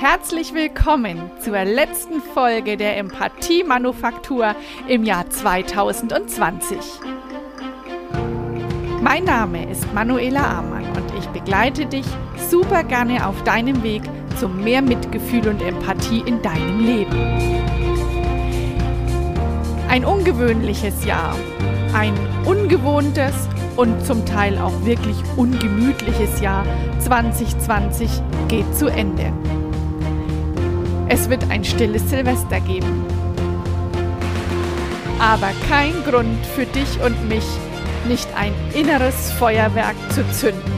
herzlich willkommen zur letzten Folge der Empathie-Manufaktur im Jahr 2020. Mein Name ist Manuela Amann und ich begleite dich super gerne auf deinem Weg zu mehr Mitgefühl und Empathie in deinem Leben. Ein ungewöhnliches Jahr, ein ungewohntes und zum Teil auch wirklich ungemütliches Jahr 2020 geht zu Ende. Es wird ein stilles Silvester geben. Aber kein Grund für dich und mich, nicht ein inneres Feuerwerk zu zünden.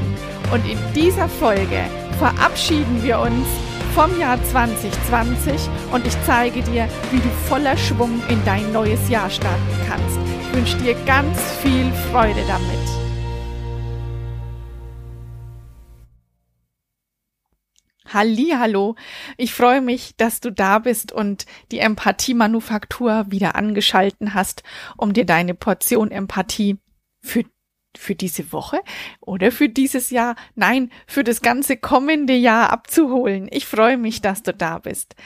Und in dieser Folge verabschieden wir uns vom Jahr 2020 und ich zeige dir, wie du voller Schwung in dein neues Jahr starten kannst. Ich wünsche dir ganz viel Freude damit. Hallo, ich freue mich, dass du da bist und die Empathie-Manufaktur wieder angeschalten hast, um dir deine Portion Empathie für für diese Woche oder für dieses Jahr, nein, für das ganze kommende Jahr abzuholen. Ich freue mich, dass du da bist.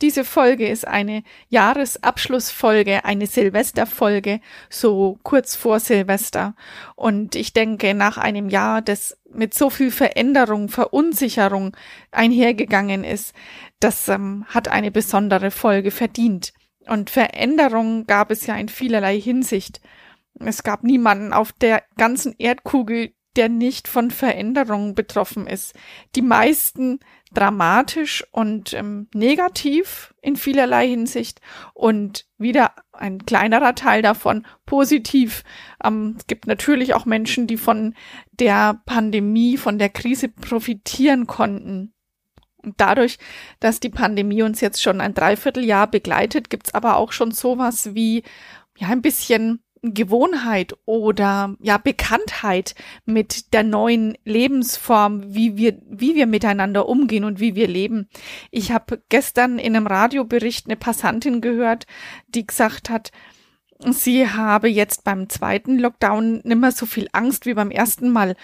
Diese Folge ist eine Jahresabschlussfolge, eine Silvesterfolge, so kurz vor Silvester. Und ich denke, nach einem Jahr, das mit so viel Veränderung, Verunsicherung einhergegangen ist, das ähm, hat eine besondere Folge verdient. Und Veränderung gab es ja in vielerlei Hinsicht. Es gab niemanden auf der ganzen Erdkugel, der nicht von Veränderungen betroffen ist. Die meisten dramatisch und ähm, negativ in vielerlei Hinsicht und wieder ein kleinerer Teil davon positiv. Ähm, es gibt natürlich auch Menschen, die von der Pandemie, von der Krise profitieren konnten. Und dadurch, dass die Pandemie uns jetzt schon ein Dreivierteljahr begleitet, gibt's aber auch schon sowas wie ja ein bisschen Gewohnheit oder ja Bekanntheit mit der neuen Lebensform, wie wir wie wir miteinander umgehen und wie wir leben. Ich habe gestern in einem Radiobericht eine Passantin gehört, die gesagt hat, sie habe jetzt beim zweiten Lockdown nimmer so viel Angst wie beim ersten Mal,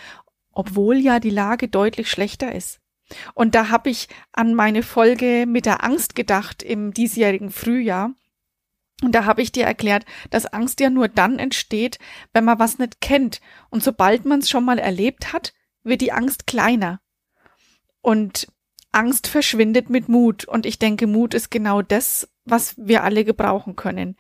obwohl ja die Lage deutlich schlechter ist. Und da habe ich an meine Folge mit der Angst gedacht im diesjährigen Frühjahr und da habe ich dir erklärt, dass Angst ja nur dann entsteht, wenn man was nicht kennt. Und sobald man es schon mal erlebt hat, wird die Angst kleiner. Und Angst verschwindet mit Mut. Und ich denke, Mut ist genau das, was wir alle gebrauchen können.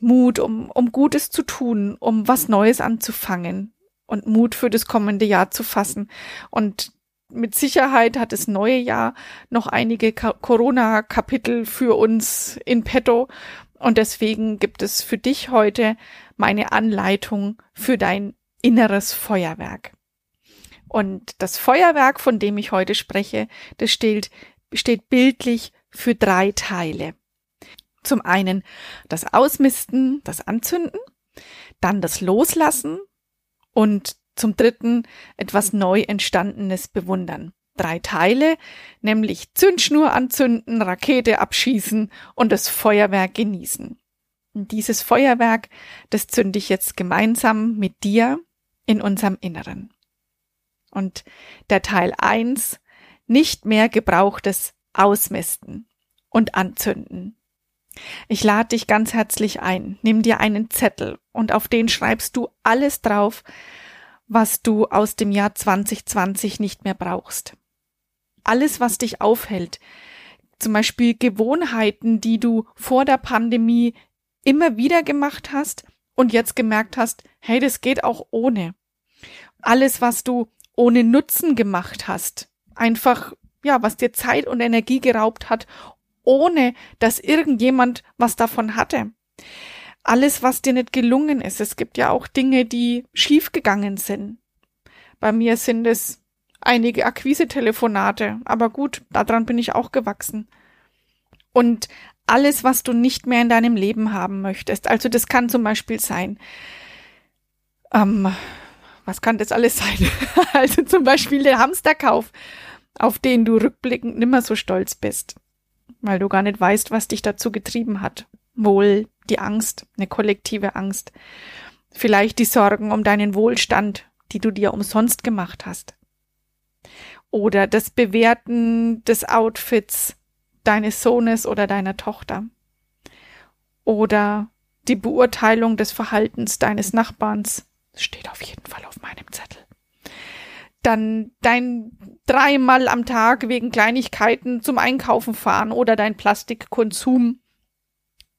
Mut, um, um Gutes zu tun, um was Neues anzufangen und Mut für das kommende Jahr zu fassen. Und mit Sicherheit hat das neue Jahr noch einige Corona-Kapitel für uns in petto und deswegen gibt es für dich heute meine Anleitung für dein inneres Feuerwerk. Und das Feuerwerk, von dem ich heute spreche, das steht, steht bildlich für drei Teile. Zum einen das Ausmisten, das Anzünden, dann das Loslassen und zum dritten etwas neu entstandenes Bewundern drei Teile, nämlich Zündschnur anzünden, Rakete abschießen und das Feuerwerk genießen. Und dieses Feuerwerk, das zünde ich jetzt gemeinsam mit dir in unserem Inneren. Und der Teil eins nicht mehr gebrauchtes Ausmisten und Anzünden. Ich lade dich ganz herzlich ein. Nimm dir einen Zettel und auf den schreibst du alles drauf, was du aus dem Jahr 2020 nicht mehr brauchst alles, was dich aufhält. Zum Beispiel Gewohnheiten, die du vor der Pandemie immer wieder gemacht hast und jetzt gemerkt hast, hey, das geht auch ohne. Alles, was du ohne Nutzen gemacht hast. Einfach, ja, was dir Zeit und Energie geraubt hat, ohne dass irgendjemand was davon hatte. Alles, was dir nicht gelungen ist. Es gibt ja auch Dinge, die schiefgegangen sind. Bei mir sind es einige Akquise-Telefonate, aber gut, daran bin ich auch gewachsen. Und alles, was du nicht mehr in deinem Leben haben möchtest. Also das kann zum Beispiel sein, ähm, was kann das alles sein? also zum Beispiel der Hamsterkauf, auf den du rückblickend nimmer so stolz bist, weil du gar nicht weißt, was dich dazu getrieben hat. Wohl die Angst, eine kollektive Angst. Vielleicht die Sorgen um deinen Wohlstand, die du dir umsonst gemacht hast. Oder das Bewerten des Outfits deines Sohnes oder deiner Tochter oder die Beurteilung des Verhaltens deines Nachbarns. Steht auf jeden Fall auf meinem Zettel. Dann dein dreimal am Tag wegen Kleinigkeiten zum Einkaufen fahren oder dein Plastikkonsum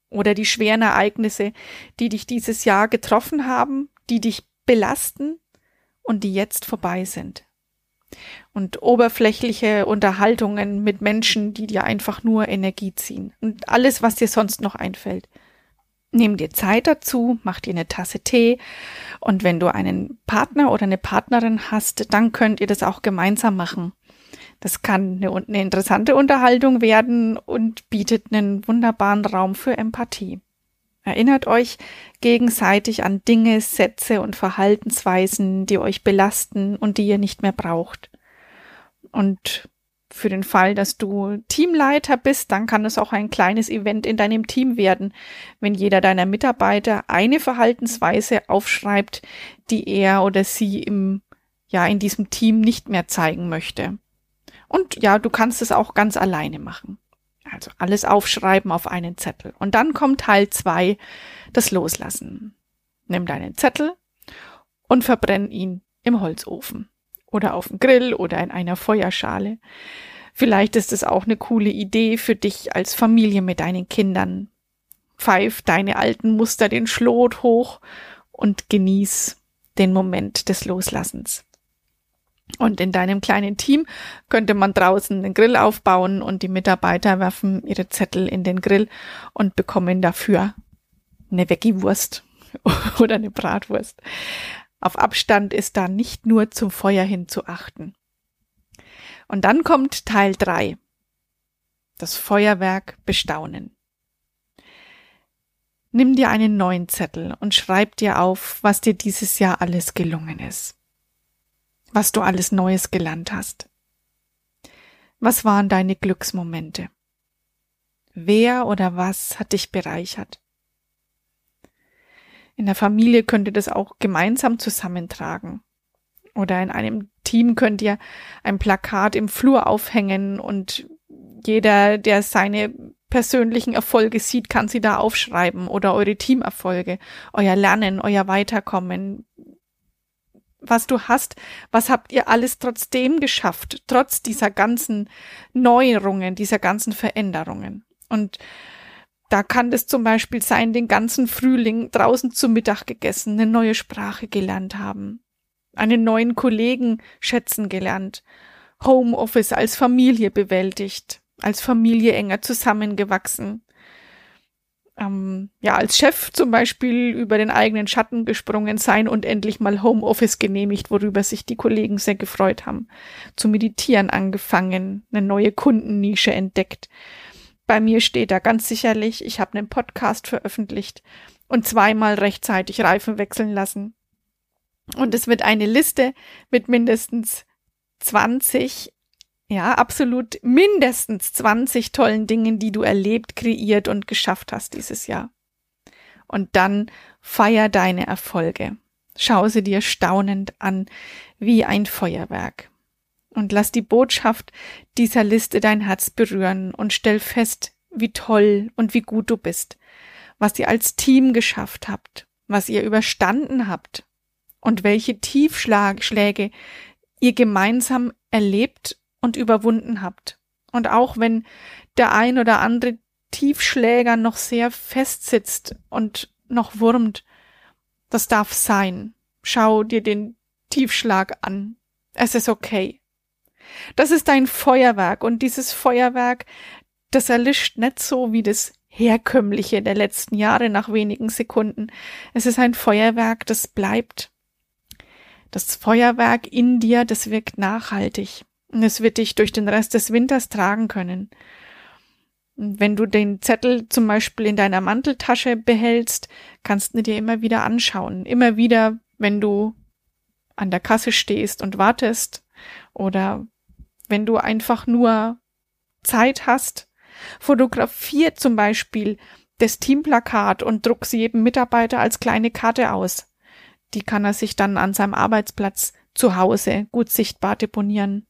oder die schweren Ereignisse, die dich dieses Jahr getroffen haben, die dich belasten und die jetzt vorbei sind. Und oberflächliche Unterhaltungen mit Menschen, die dir einfach nur Energie ziehen. Und alles, was dir sonst noch einfällt. Nimm dir Zeit dazu, mach dir eine Tasse Tee und wenn du einen Partner oder eine Partnerin hast, dann könnt ihr das auch gemeinsam machen. Das kann eine, eine interessante Unterhaltung werden und bietet einen wunderbaren Raum für Empathie. Erinnert euch gegenseitig an Dinge, Sätze und Verhaltensweisen, die euch belasten und die ihr nicht mehr braucht. Und für den Fall, dass du Teamleiter bist, dann kann es auch ein kleines Event in deinem Team werden, wenn jeder deiner Mitarbeiter eine Verhaltensweise aufschreibt, die er oder sie im, ja, in diesem Team nicht mehr zeigen möchte. Und ja, du kannst es auch ganz alleine machen. Also alles aufschreiben auf einen Zettel. Und dann kommt Teil zwei, das Loslassen. Nimm deinen Zettel und verbrenn ihn im Holzofen oder auf dem Grill oder in einer Feuerschale. Vielleicht ist es auch eine coole Idee für dich als Familie mit deinen Kindern. Pfeif deine alten Muster den Schlot hoch und genieß den Moment des Loslassens. Und in deinem kleinen Team könnte man draußen den Grill aufbauen und die Mitarbeiter werfen ihre Zettel in den Grill und bekommen dafür eine Veggie-Wurst oder eine Bratwurst. Auf Abstand ist da nicht nur zum Feuer hin zu achten. Und dann kommt Teil drei: Das Feuerwerk bestaunen. Nimm dir einen neuen Zettel und schreib dir auf, was dir dieses Jahr alles gelungen ist was du alles Neues gelernt hast. Was waren deine Glücksmomente? Wer oder was hat dich bereichert? In der Familie könnt ihr das auch gemeinsam zusammentragen. Oder in einem Team könnt ihr ein Plakat im Flur aufhängen und jeder, der seine persönlichen Erfolge sieht, kann sie da aufschreiben oder eure Teamerfolge, euer Lernen, euer Weiterkommen, was du hast, was habt ihr alles trotzdem geschafft, trotz dieser ganzen Neuerungen, dieser ganzen Veränderungen. Und da kann es zum Beispiel sein, den ganzen Frühling draußen zu Mittag gegessen, eine neue Sprache gelernt haben, einen neuen Kollegen schätzen gelernt, Homeoffice als Familie bewältigt, als Familie enger zusammengewachsen, ähm, ja, als Chef zum Beispiel über den eigenen Schatten gesprungen sein und endlich mal Homeoffice genehmigt, worüber sich die Kollegen sehr gefreut haben. Zu meditieren angefangen, eine neue Kundennische entdeckt. Bei mir steht da ganz sicherlich, ich habe einen Podcast veröffentlicht und zweimal rechtzeitig Reifen wechseln lassen. Und es wird eine Liste mit mindestens 20 ja, absolut mindestens 20 tollen Dingen, die du erlebt, kreiert und geschafft hast dieses Jahr. Und dann feier deine Erfolge. Schau sie dir staunend an, wie ein Feuerwerk. Und lass die Botschaft dieser Liste dein Herz berühren und stell fest, wie toll und wie gut du bist, was ihr als Team geschafft habt, was ihr überstanden habt und welche Tiefschläge ihr gemeinsam erlebt und überwunden habt. Und auch wenn der ein oder andere Tiefschläger noch sehr fest sitzt und noch wurmt, das darf sein. Schau dir den Tiefschlag an. Es ist okay. Das ist ein Feuerwerk und dieses Feuerwerk, das erlischt nicht so wie das herkömmliche der letzten Jahre nach wenigen Sekunden. Es ist ein Feuerwerk, das bleibt. Das Feuerwerk in dir, das wirkt nachhaltig. Und es wird dich durch den Rest des Winters tragen können. Wenn du den Zettel zum Beispiel in deiner Manteltasche behältst, kannst du dir immer wieder anschauen. Immer wieder, wenn du an der Kasse stehst und wartest oder wenn du einfach nur Zeit hast, fotografier zum Beispiel das Teamplakat und druck sie jedem Mitarbeiter als kleine Karte aus. Die kann er sich dann an seinem Arbeitsplatz zu Hause gut sichtbar deponieren.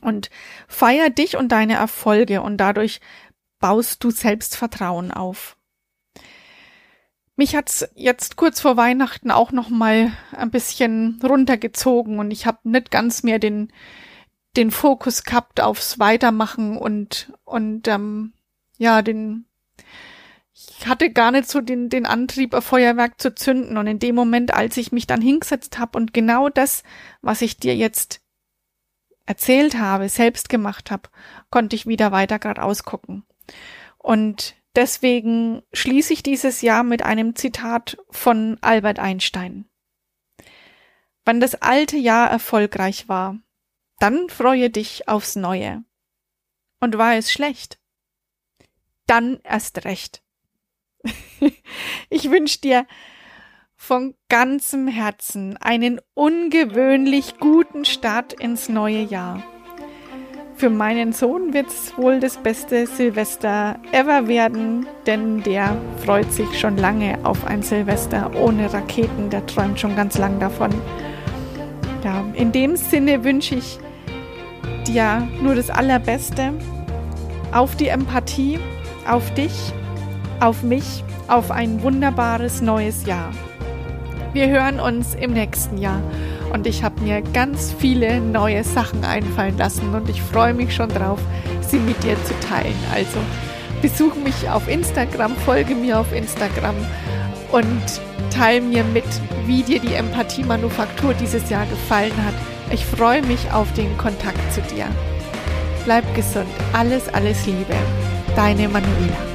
Und feier dich und deine Erfolge und dadurch baust du Selbstvertrauen auf. Mich hat's jetzt kurz vor Weihnachten auch noch mal ein bisschen runtergezogen und ich habe nicht ganz mehr den den Fokus gehabt aufs Weitermachen und und ähm, ja den ich hatte gar nicht so den den Antrieb, ein Feuerwerk zu zünden und in dem Moment, als ich mich dann hingesetzt habe und genau das, was ich dir jetzt erzählt habe, selbst gemacht habe, konnte ich wieder weiter geradeaus gucken. Und Deswegen schließe ich dieses Jahr mit einem Zitat von Albert Einstein. Wenn das alte Jahr erfolgreich war, dann freue dich aufs neue. Und war es schlecht? Dann erst recht. ich wünsche dir von ganzem Herzen einen ungewöhnlich guten Start ins neue Jahr. Für meinen Sohn wird es wohl das beste Silvester ever werden, denn der freut sich schon lange auf ein Silvester ohne Raketen, der träumt schon ganz lang davon. Ja, in dem Sinne wünsche ich dir nur das Allerbeste, auf die Empathie, auf dich, auf mich, auf ein wunderbares neues Jahr. Wir hören uns im nächsten Jahr und ich habe mir ganz viele neue Sachen einfallen lassen und ich freue mich schon drauf, sie mit dir zu teilen. Also besuch mich auf Instagram, folge mir auf Instagram und teile mir mit, wie dir die Empathie-Manufaktur dieses Jahr gefallen hat. Ich freue mich auf den Kontakt zu dir. Bleib gesund. Alles, alles Liebe. Deine Manuela.